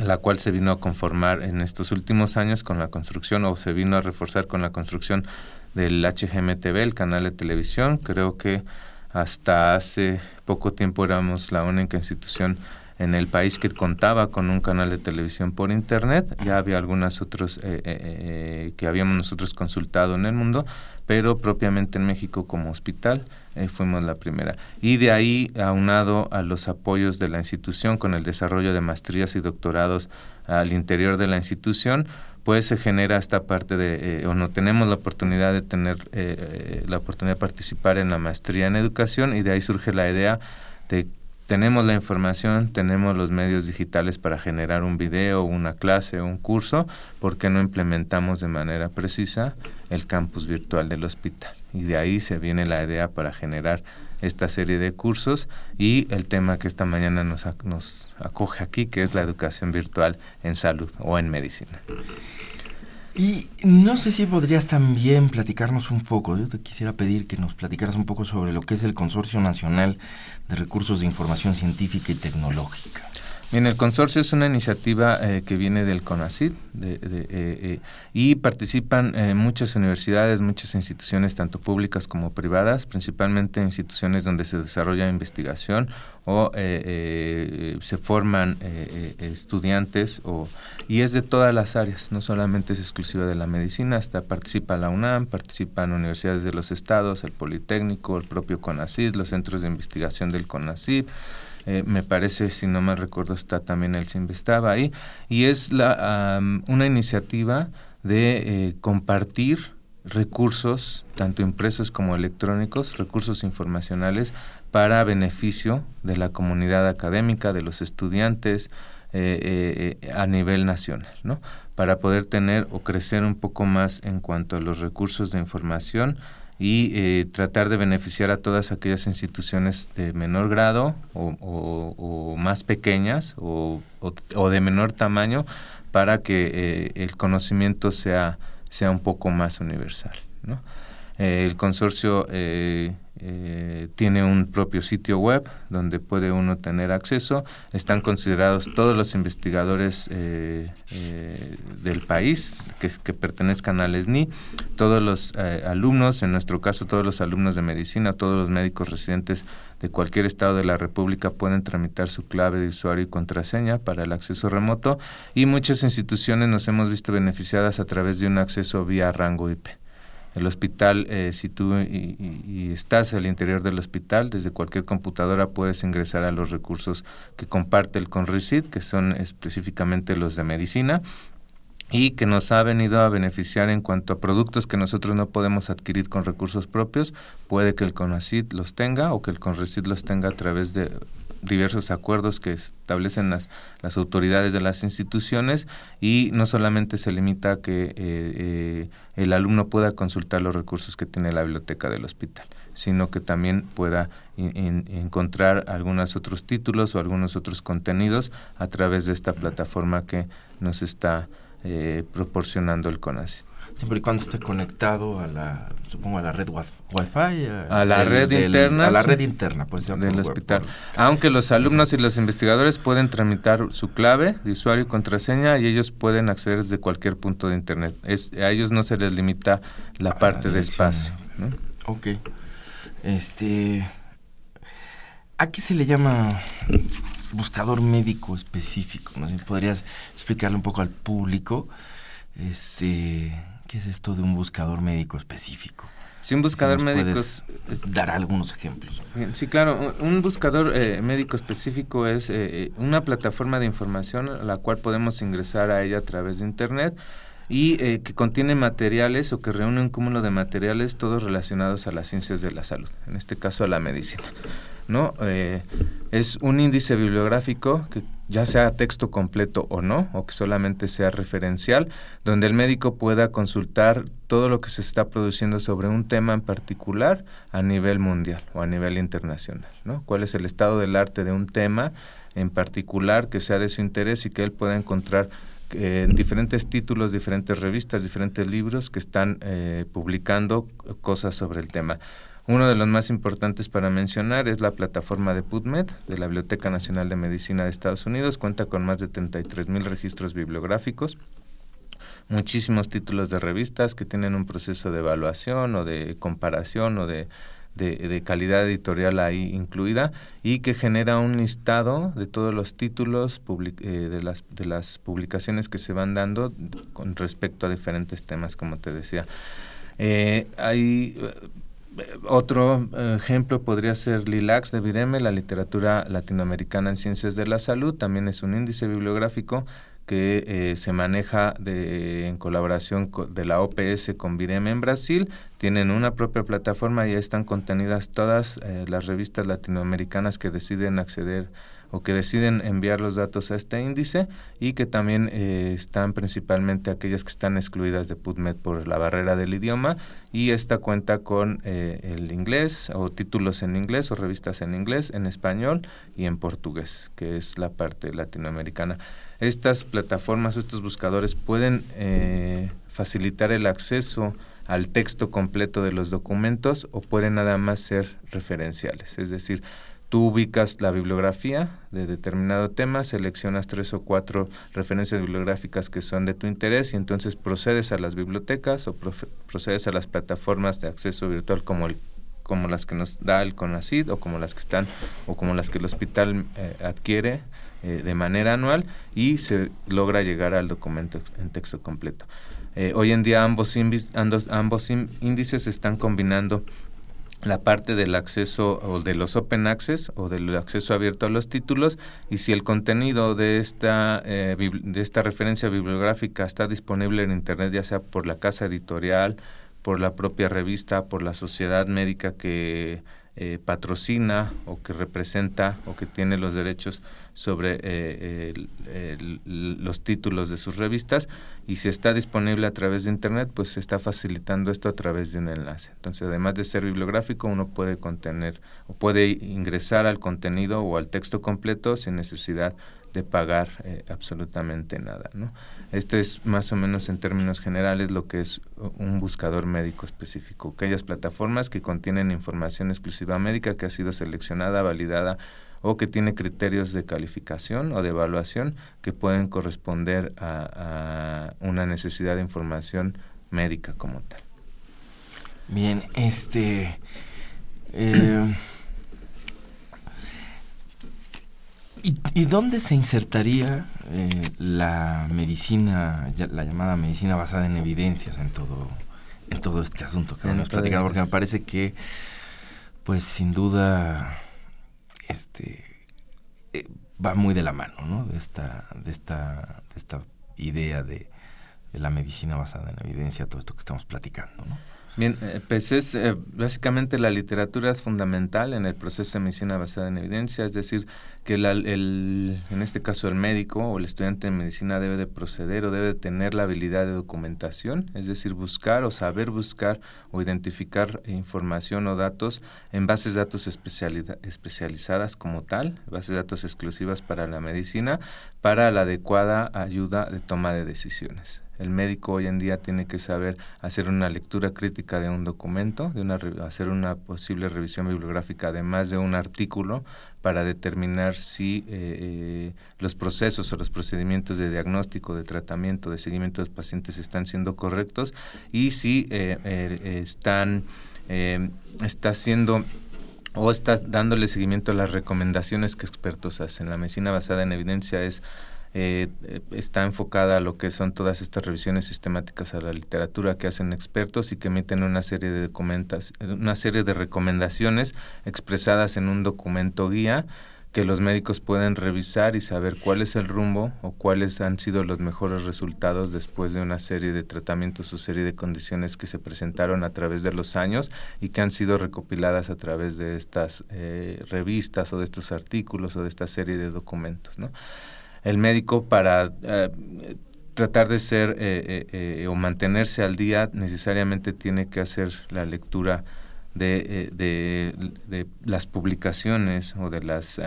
Speaker 3: la cual se vino a conformar en estos últimos años con la construcción o se vino a reforzar con la construcción del HGMTV, el canal de televisión. Creo que hasta hace poco tiempo éramos la única institución en el país que contaba con un canal de televisión por internet. Ya había algunas otros eh, eh, eh, que habíamos nosotros consultado en el mundo, pero propiamente en México como hospital fuimos la primera. Y de ahí, aunado a los apoyos de la institución con el desarrollo de maestrías y doctorados al interior de la institución, pues se genera esta parte de, o no tenemos la oportunidad de tener la oportunidad de participar en la maestría en educación y de ahí surge la idea de tenemos la información, tenemos los medios digitales para generar un video, una clase, un curso, ¿por qué no implementamos de manera precisa el campus virtual del hospital? Y de ahí se viene la idea para generar esta serie de cursos y el tema que esta mañana nos, nos acoge aquí, que es la educación virtual en salud o en medicina.
Speaker 2: Y no sé si podrías también platicarnos un poco, yo te quisiera pedir que nos platicaras un poco sobre lo que es el Consorcio Nacional de Recursos de Información Científica y Tecnológica.
Speaker 3: Bien, el consorcio es una iniciativa eh, que viene del CONACYT de, de, eh, y participan muchas universidades, muchas instituciones, tanto públicas como privadas, principalmente instituciones donde se desarrolla investigación o se forman estudiantes o, y es de todas las áreas, no solamente es exclusiva de la medicina, hasta participa la UNAM, participan universidades de los estados, el Politécnico, el propio CONACYT, los centros de investigación del CONACYT, eh, me parece, si no mal recuerdo, está también el estaba ahí, y es la, una iniciativa de eh, compartir recursos, tanto impresos como electrónicos, recursos informacionales para beneficio de la comunidad académica, de los estudiantes, eh, a nivel nacional, ¿no? Para poder tener o crecer un poco más en cuanto a los recursos de información y eh, tratar de beneficiar a todas aquellas instituciones de menor grado o, más pequeñas o, de menor tamaño para que eh, el conocimiento sea, sea un poco más universal. ¿no? Eh, el consorcio eh, tiene un propio sitio web donde puede uno tener acceso. Están considerados todos los investigadores eh, eh, del país que, que, pertenezcan al SNI, todos los alumnos, en nuestro caso todos los alumnos de medicina, todos los médicos residentes de cualquier estado de la República pueden tramitar su clave de usuario y contraseña para el acceso remoto y muchas instituciones nos hemos visto beneficiadas a través de un acceso vía rango IP. El hospital, eh, si tú y, estás al interior del hospital, desde cualquier computadora puedes ingresar a los recursos que comparte el CONRICID, que son específicamente los de medicina, y que nos ha venido a beneficiar en cuanto a productos que nosotros no podemos adquirir con recursos propios, puede que el CONACID los tenga o que el CONRICID los tenga a través de diversos acuerdos que establecen las, las autoridades de las instituciones y no solamente se limita a que eh, eh, el alumno pueda consultar los recursos que tiene la biblioteca del hospital, sino que también pueda encontrar algunos otros títulos o algunos otros contenidos a través de esta plataforma que nos está eh, proporcionando el CONACYT
Speaker 2: siempre y cuando esté conectado a la, supongo a la red Wi-Fi.
Speaker 3: A, la red interna.
Speaker 2: A la red interna, pues.
Speaker 3: Del hospital. Aunque los alumnos y los investigadores pueden tramitar su clave de usuario y contraseña y ellos pueden acceder desde cualquier punto de internet. Es, a ellos no se les limita la parte de espacio. ¿no?
Speaker 2: Ok. Este... ¿A qué se le llama buscador médico específico? ¿no? ¿Podrías explicarle un poco al público? Este, ¿Qué es esto de un buscador médico específico?
Speaker 3: Sí, un buscador médico.
Speaker 2: dar algunos ejemplos.
Speaker 3: Sí, claro. Un buscador eh, médico específico es eh, eh, una plataforma de información a la cual podemos ingresar a ella a través de Internet y que contiene materiales o que reúne un cúmulo de materiales todos relacionados a las ciencias de la salud, en este caso a la medicina. ¿no? es un índice bibliográfico que ya sea texto completo o no, o que solamente sea referencial, donde el médico pueda consultar todo lo que se está produciendo sobre un tema en particular a nivel mundial o a nivel internacional, ¿no? ¿Cuál es el estado del arte de un tema en particular que sea de su interés y que él pueda encontrar en diferentes títulos, diferentes revistas, diferentes libros que están eh, publicando cosas sobre el tema. Uno de los más importantes para mencionar es la plataforma de PubMed de la Biblioteca Nacional de Medicina de Estados Unidos. Cuenta con más de 33 mil registros bibliográficos, muchísimos títulos de revistas que tienen un proceso de evaluación o de comparación o de, de, calidad editorial ahí incluida y que genera un listado de todos los títulos eh, de, las, de las publicaciones que se van dando con respecto a diferentes temas, como te decía. Eh, hay otro eh, ejemplo podría ser Lilax de Vireme, la literatura latinoamericana en ciencias de la salud. También es un índice bibliográfico que eh, se maneja de, en colaboración de la OPS con Vireme en Brasil. Tienen una propia plataforma y ahí están contenidas todas eh, las revistas latinoamericanas que deciden acceder o que deciden enviar los datos a este índice y que también eh, están principalmente aquellas que están excluidas de PubMed por la barrera del idioma y esta cuenta con eh, el inglés o títulos en inglés o revistas en inglés, en español y en portugués, que es la parte latinoamericana. Estas plataformas, estos buscadores pueden eh, facilitar el acceso al texto completo de los documentos o pueden nada más ser referenciales, es decir, Tú ubicas la bibliografía de determinado tema, seleccionas tres o cuatro referencias bibliográficas que son de tu interés y entonces procedes a las bibliotecas o procedes a las plataformas de acceso virtual como el como las que nos da el CONACID o como las que están o como las que el hospital eh, adquiere eh, de manera anual y se logra llegar al documento en texto completo. Eh, hoy en día ambos, ambos, ambos índices están combinando la parte del acceso o de los open access o del acceso abierto a los títulos y si el contenido de esta eh, de esta referencia bibliográfica está disponible en internet ya sea por la casa editorial por la propia revista por la sociedad médica que eh, patrocina o que representa o que tiene los derechos sobre eh, los títulos de sus revistas y si está disponible a través de internet pues se está facilitando esto a través de un enlace entonces además de ser bibliográfico uno puede contener o puede ingresar al contenido o al texto completo sin necesidad de pagar eh, absolutamente nada. ¿no? Esto es más o menos en términos generales lo que es un buscador médico específico. Aquellas plataformas que contienen información exclusiva médica que ha sido seleccionada, validada o que tiene criterios de calificación o de evaluación que pueden corresponder a, una necesidad de información médica como tal.
Speaker 2: Bien, este... Eh, ¿Y, dónde se insertaría eh, la medicina, la llamada medicina basada en evidencias en todo, en todo este asunto que hemos platicado? Porque me parece que, pues sin duda, este eh, va muy de la mano, ¿no? De esta, de esta, de esta idea de, de la medicina basada en evidencia, todo esto que estamos platicando, ¿no?
Speaker 3: Bien, eh, pues es eh, básicamente la literatura es fundamental en el proceso de medicina basada en evidencia, es decir, que el, en este caso el médico o el estudiante de medicina debe de proceder o debe de tener la habilidad de documentación, es decir, buscar o saber buscar o identificar información o datos en bases de datos especializadas como tal, bases de datos exclusivas para la medicina, para la adecuada ayuda de toma de decisiones. El médico hoy en día tiene que saber hacer una lectura crítica de un documento, de una, hacer una posible revisión bibliográfica de más de un artículo para determinar si eh, eh, los procesos o los procedimientos de diagnóstico, de tratamiento, de seguimiento de los pacientes están siendo correctos y si eh, están está haciendo o está dándole seguimiento a las recomendaciones que expertos hacen. La medicina basada en evidencia es eh, está enfocada a lo que son todas estas revisiones sistemáticas a la literatura que hacen expertos y que emiten una serie de documentas, una serie de recomendaciones expresadas en un documento guía que los médicos pueden revisar y saber cuál es el rumbo o cuáles han sido los mejores resultados después de una serie de tratamientos o serie de condiciones que se presentaron a través de los años y que han sido recopiladas a través de estas eh, revistas o de estos artículos o de esta serie de documentos. ¿no? el médico para eh, tratar de ser eh, o mantenerse al día necesariamente tiene que hacer la lectura de, de, las publicaciones o de los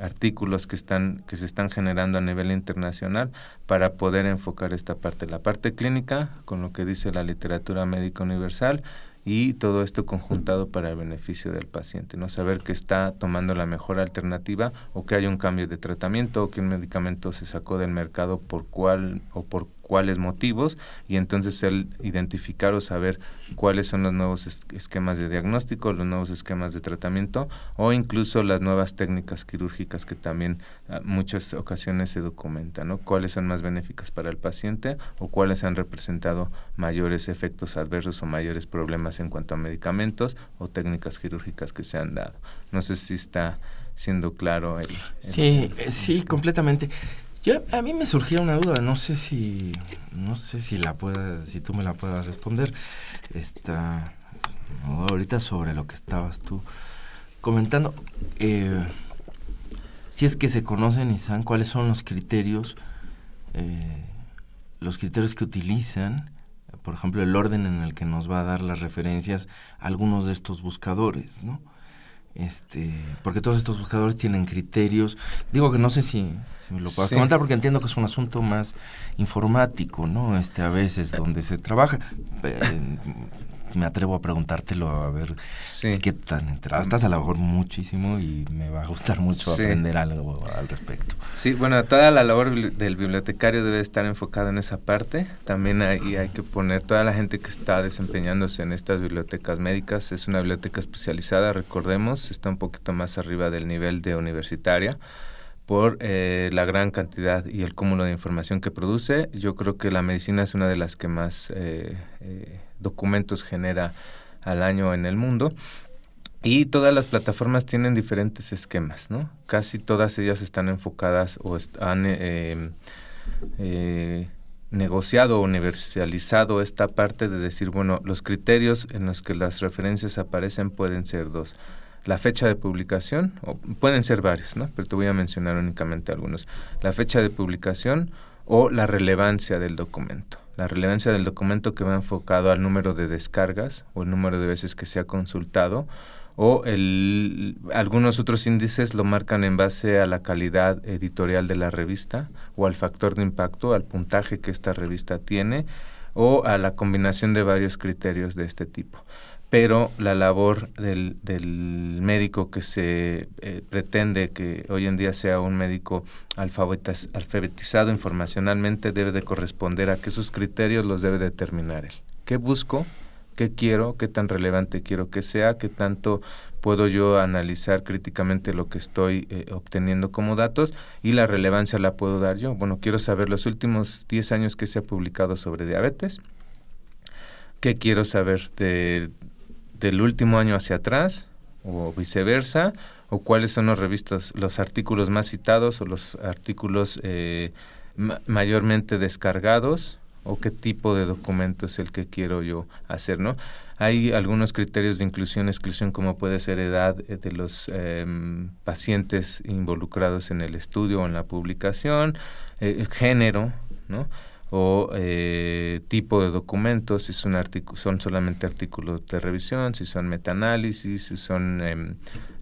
Speaker 3: artículos que están que se están generando a nivel internacional para poder enfocar esta parte la parte clínica con lo que dice la literatura médica universal y todo esto conjuntado para el beneficio del paciente, no saber que está tomando la mejor alternativa o que hay un cambio de tratamiento o que un medicamento se sacó del mercado por cuál o por cuáles motivos y entonces el identificar o saber cuáles son los nuevos esquemas de diagnóstico, los nuevos esquemas de tratamiento o incluso las nuevas técnicas quirúrgicas que también ah, muchas ocasiones se documentan, ¿no? Cuáles son más benéficas para el paciente o cuáles han representado mayores efectos adversos o mayores problemas en cuanto a medicamentos o técnicas quirúrgicas que se han dado. No sé si está siendo claro. El,
Speaker 2: sí, sí, completamente. Yo, a mí me surgía una duda, no sé si, no sé si la pueda, si tú me la puedas responder. Esta, ahorita sobre lo que estabas tú comentando. Eh, si es que se conocen y saben cuáles son los criterios, eh, los criterios que utilizan, por ejemplo, el orden en el que nos va a dar las referencias algunos de estos buscadores, ¿no? Este porque todos estos buscadores tienen criterios. Digo que no sé si, me lo puedas comentar porque entiendo que es un asunto más informático no este a veces donde se trabaja me atrevo a preguntártelo, a ver qué tan enterado estás, a lo mejor muchísimo y me va a gustar mucho aprender algo al respecto.
Speaker 3: Sí, bueno, toda la labor del bibliotecario debe estar enfocada en esa parte. También ahí hay que poner toda la gente que está desempeñándose en estas bibliotecas médicas. Es una biblioteca especializada, recordemos, está un poquito más arriba del nivel de universitaria por eh, la gran cantidad y el cúmulo de información que produce. Yo creo que la medicina es una de las que más eh, eh, documentos genera al año en el mundo. Y todas las plataformas tienen diferentes esquemas, ¿no? Casi todas ellas están enfocadas o han negociado o universalizado esta parte de decir, bueno, los criterios en los que las referencias aparecen pueden ser dos la fecha de publicación, o pueden ser varios, ¿no? pero te voy a mencionar únicamente algunos. La fecha de publicación o la relevancia del documento. La relevancia del documento que va enfocado al número de descargas o el número de veces que se ha consultado o el, algunos otros índices lo marcan en base a la calidad editorial de la revista o al factor de impacto, al puntaje que esta revista tiene o a la combinación de varios criterios de este tipo pero la labor del, del médico que se eh, pretende que hoy en día sea un médico alfabetizado informacionalmente debe de corresponder a que esos criterios los debe determinar él. ¿Qué busco? ¿Qué quiero? ¿Qué tan relevante quiero que sea? ¿Qué tanto puedo yo analizar críticamente lo que estoy eh, obteniendo como datos? Y la relevancia la puedo dar yo. Bueno, quiero saber los últimos 10 años que se ha publicado sobre diabetes. ¿Qué quiero saber de del último año hacia atrás o viceversa o cuáles son los revistas los artículos más citados o los artículos eh, mayormente descargados o qué tipo de documento es el que quiero yo hacer no hay algunos criterios de inclusión exclusión como puede ser edad eh, de los em, pacientes involucrados en el estudio o en la publicación eh, género no o eh, tipo de documentos, si son, son solamente artículos de revisión, si son metaanálisis, si son em,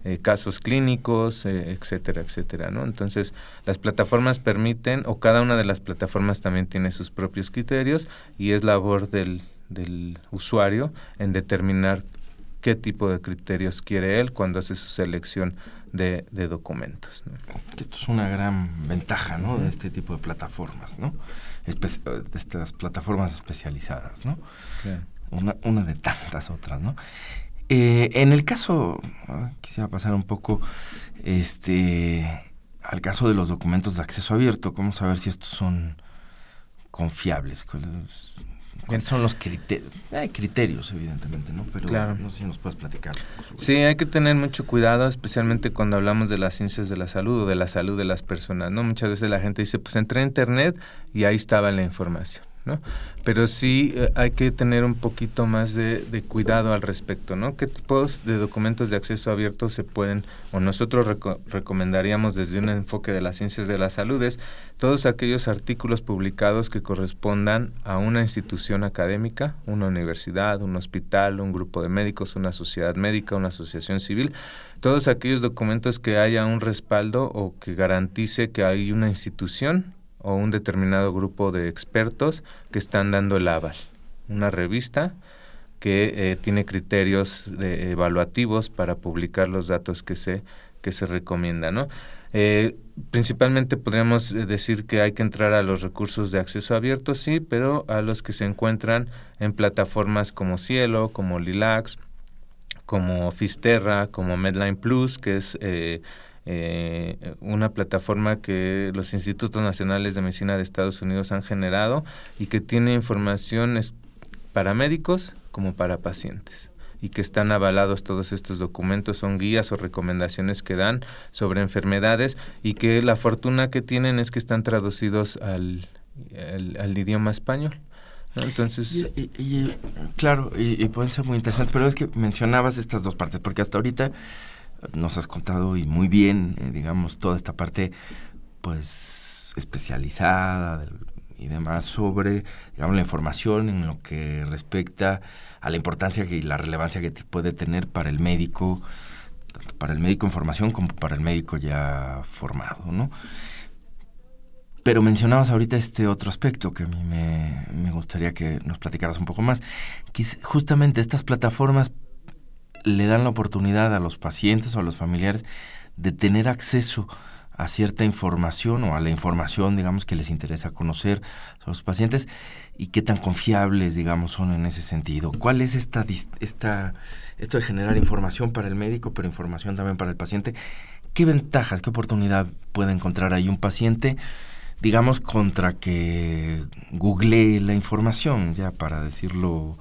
Speaker 3: eh, casos clínicos, eh, etcétera, etcétera, ¿no? Entonces, las plataformas permiten, o cada una de las plataformas también tiene sus propios criterios y es labor del, del usuario en determinar qué tipo de criterios quiere él cuando hace su selección de, de documentos.
Speaker 2: Esto es una gran ventaja ¿no? de este tipo de plataformas, ¿no? Estas plataformas especializadas, ¿no? Una, una, de tantas otras, ¿no? Eh, en el caso, ah, quisiera pasar un poco este, al caso de los documentos de acceso abierto, ¿cómo saber si estos son confiables? ¿Cuáles son los criterios? Hay criterios, evidentemente, ¿no? Pero no sé si nos puedes platicar.
Speaker 3: Sí, hay que tener mucho cuidado, especialmente cuando hablamos de las ciencias de la salud o de la salud de las personas, ¿no? Muchas veces la gente dice, pues entré a internet y ahí estaba la información. ¿No? Pero sí eh, hay que tener un poquito más de, cuidado al respecto, ¿no? ¿Qué tipos de documentos de acceso abierto se pueden, o nosotros recomendaríamos desde un enfoque de las ciencias de la salud, es todos aquellos artículos publicados que correspondan a una institución académica, una universidad, un hospital, un grupo de médicos, una sociedad médica, una asociación civil, todos aquellos documentos que haya un respaldo o que garantice que hay una institución o un determinado grupo de expertos que están dando el aval. Una revista que eh, tiene criterios de, evaluativos para publicar los datos que se, que se recomiendan. ¿no? Eh, principalmente podríamos decir que hay que entrar a los recursos de acceso abierto, sí, pero a los que se encuentran en plataformas como Cielo, como Lilax, como Fisterra, como Medline Plus, que es eh, eh, una plataforma que los Institutos Nacionales de Medicina de Estados Unidos han generado y que tiene información para médicos como para pacientes y que están avalados todos estos documentos, son guías o recomendaciones que dan sobre enfermedades y que la fortuna que tienen es que están traducidos al, al, idioma español. Entonces...
Speaker 2: claro, y, pueden ser muy interesantes, pero es que mencionabas estas dos partes, porque hasta ahorita nos has contado y muy bien, eh, digamos, toda esta parte, pues, especializada y demás sobre, digamos, la información en lo que respecta a la importancia y la relevancia que puede tener para el médico, tanto para el médico en formación como para el médico ya formado, ¿no? Pero mencionabas ahorita este otro aspecto que a mí me, gustaría que nos platicaras un poco más, que justamente estas plataformas le dan la oportunidad a los pacientes o a los familiares de tener acceso a cierta información o a la información, digamos, que les interesa conocer a los pacientes y qué tan confiables, digamos, son en ese sentido. ¿Cuál es esta, esta, esto de generar información para el médico, pero información también para el paciente? ¿Qué ventajas, qué oportunidad puede encontrar ahí un paciente, digamos, contra que googlee la información, ya para decirlo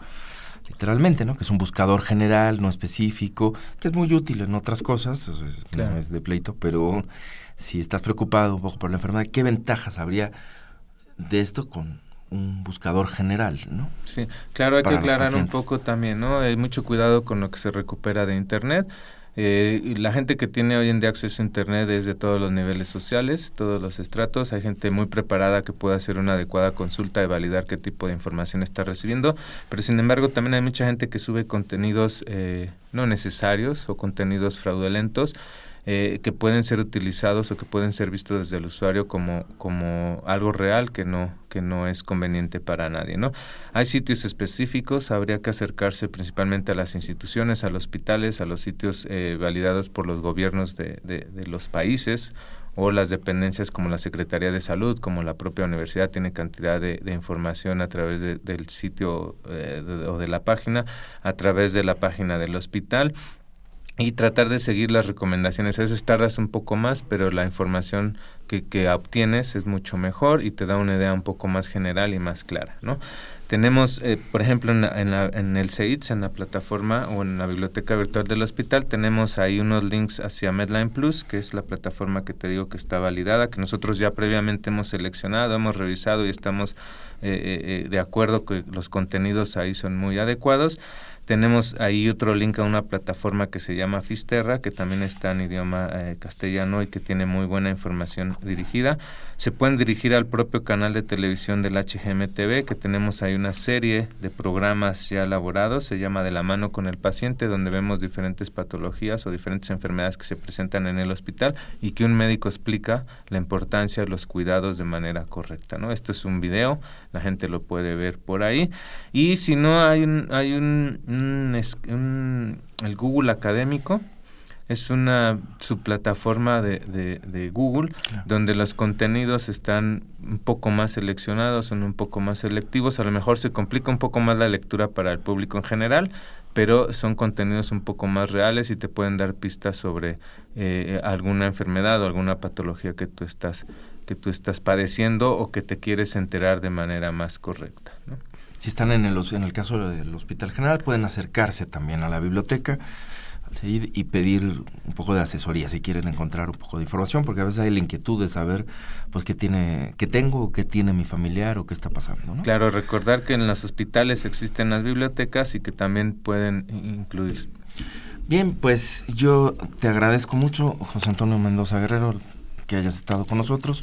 Speaker 2: literalmente, ¿no? Que es un buscador general, no específico, que es muy útil en otras cosas, no es de pleito, pero si estás preocupado un poco por la enfermedad, ¿qué ventajas habría de esto con un buscador general, ¿no?
Speaker 3: Sí, claro, hay que aclarar un poco también, ¿no? Hay mucho cuidado con lo que se recupera de Internet. Eh, la gente que tiene hoy en día acceso a Internet es de todos los niveles sociales, todos los estratos. Hay gente muy preparada que puede hacer una adecuada consulta y validar qué tipo de información está recibiendo. Pero sin embargo, también hay mucha gente que sube contenidos eh, no necesarios o contenidos fraudulentos eh, que pueden ser utilizados o que pueden ser vistos desde el usuario como, como algo real que no, que no es conveniente para nadie. ¿no? Hay sitios específicos, habría que acercarse principalmente a las instituciones, a los hospitales, a los sitios eh, validados por los gobiernos de, de, los países o las dependencias como la Secretaría de Salud, como la propia universidad tiene cantidad de, de información a través del sitio eh, o de la página, a través de la página del hospital y tratar de seguir las recomendaciones. A veces tardas un poco más, pero la información que, que obtienes es mucho mejor y te da una idea un poco más general y más clara, ¿no? Tenemos, eh, por ejemplo, en, en, la, en, el CEITS, en la plataforma o en la biblioteca virtual del hospital, tenemos ahí unos links hacia Medline Plus, que es la plataforma que te digo que está validada, que nosotros ya previamente hemos seleccionado, hemos revisado y estamos eh, eh, de acuerdo que los contenidos ahí son muy adecuados. Tenemos ahí otro link a una plataforma que se llama Fisterra, que también está en idioma eh, castellano y que tiene muy buena información dirigida. Se pueden dirigir al propio canal de televisión del HGMTV, que tenemos ahí una serie de programas ya elaborados, se llama De la mano con el paciente, donde vemos diferentes patologías o diferentes enfermedades que se presentan en el hospital y que un médico explica la importancia de los cuidados de manera correcta. ¿no? Esto es un video, la gente lo puede ver por ahí. Y si no, hay un, hay un un, el Google Académico es una subplataforma de, de, Google donde los contenidos están un poco más seleccionados, son un poco más selectivos. A lo mejor se complica un poco más la lectura para el público en general, pero son contenidos un poco más reales y te pueden dar pistas sobre eh, alguna enfermedad o alguna patología que tú estás que tú estás padeciendo o que te quieres enterar de manera más correcta. ¿no?
Speaker 2: Si están en el, en el caso del Hospital General, pueden acercarse también a la biblioteca y pedir un poco de asesoría si quieren encontrar un poco de información, porque a veces hay la inquietud de saber pues qué tiene, qué tengo, qué tiene mi familiar o qué está pasando.
Speaker 3: Claro, recordar que en los hospitales existen las bibliotecas y que también pueden incluir.
Speaker 2: Bien, pues yo te agradezco mucho, José Antonio Mendoza Guerrero, que hayas estado con nosotros.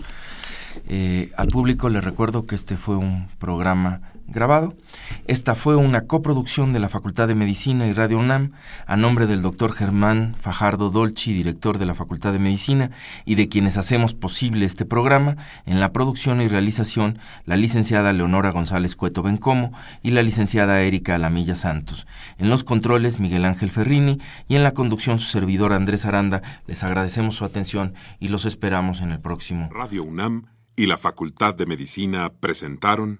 Speaker 2: Eh, al público le recuerdo que este fue un programa grabado. Esta fue una coproducción de la Facultad de Medicina y Radio UNAM a nombre del doctor Germán Fajardo Dolci, director de la Facultad de Medicina, y de quienes hacemos posible este programa, en la producción y realización la licenciada Leonora González Cueto Bencomo y la licenciada Erika Alamilla Santos. En los controles Miguel Ángel Ferrini y en la conducción su servidor Andrés Aranda. Les agradecemos su atención y los esperamos en el próximo.
Speaker 1: Radio UNAM y la Facultad de Medicina presentaron